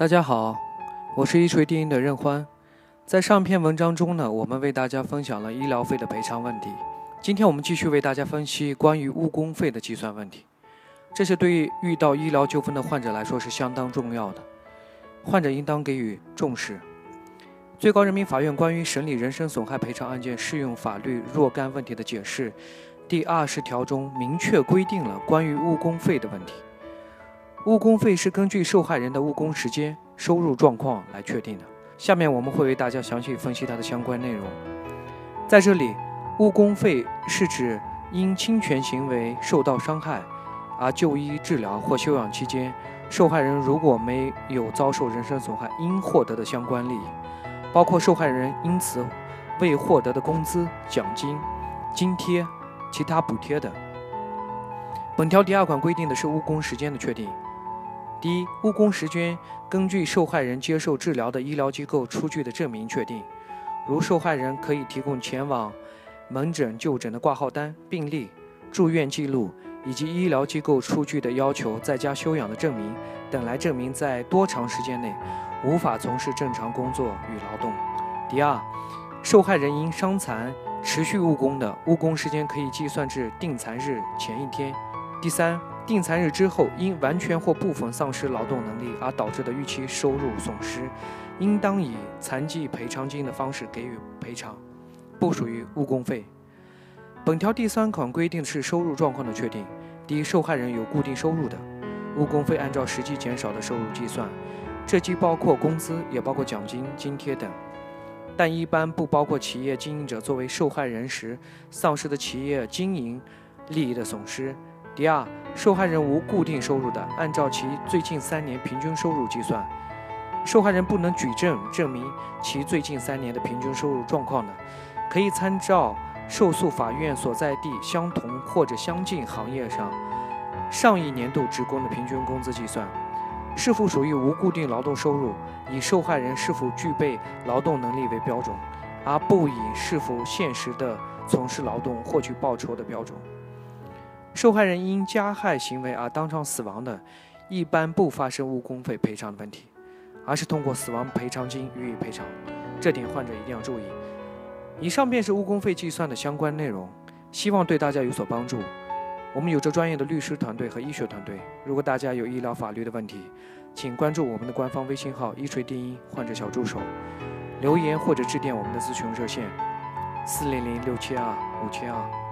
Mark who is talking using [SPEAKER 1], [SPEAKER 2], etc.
[SPEAKER 1] 大家好，我是一锤定音的任欢。在上篇文章中呢，我们为大家分享了医疗费的赔偿问题。今天我们继续为大家分析关于误工费的计算问题。这是对于遇到医疗纠纷的患者来说是相当重要的，患者应当给予重视。最高人民法院关于审理人身损害赔偿案件适用法律若干问题的解释第二十条中明确规定了关于误工费的问题。误工费是根据受害人的误工时间、收入状况来确定的。下面我们会为大家详细分析它的相关内容。在这里，误工费是指因侵权行为受到伤害而就医治疗或休养期间，受害人如果没有遭受人身损害应获得的相关利益，包括受害人因此未获得的工资、奖金、津贴、其他补贴等。本条第二款规定的是误工时间的确定。第一，误工时间根据受害人接受治疗的医疗机构出具的证明确定，如受害人可以提供前往门诊就诊的挂号单、病历、住院记录以及医疗机构出具的要求在家休养的证明等来证明在多长时间内无法从事正常工作与劳动。第二，受害人因伤残持续误工的，误工时间可以计算至定残日前一天。第三。定残日之后，因完全或部分丧失劳动能力而导致的预期收入损失，应当以残疾赔偿金的方式给予赔偿，不属于误工费。本条第三款规定的是收入状况的确定。第一，受害人有固定收入的，误工费按照实际减少的收入计算，这既包括工资，也包括奖金、津贴等，但一般不包括企业经营者作为受害人时丧失的企业经营利益的损失。第二，受害人无固定收入的，按照其最近三年平均收入计算；受害人不能举证证明其最近三年的平均收入状况的，可以参照受诉法院所在地相同或者相近行业上上一年度职工的平均工资计算。是否属于无固定劳动收入，以受害人是否具备劳动能力为标准，而不以是否现实的从事劳动获取报酬的标准。受害人因加害行为而当场死亡的，一般不发生误工费赔偿的问题，而是通过死亡赔偿金予以赔偿。这点患者一定要注意。以上便是误工费计算的相关内容，希望对大家有所帮助。我们有着专业的律师团队和医学团队，如果大家有医疗法律的问题，请关注我们的官方微信号“一锤定音患者小助手”，留言或者致电我们的咨询热线：四零零六七二五七二。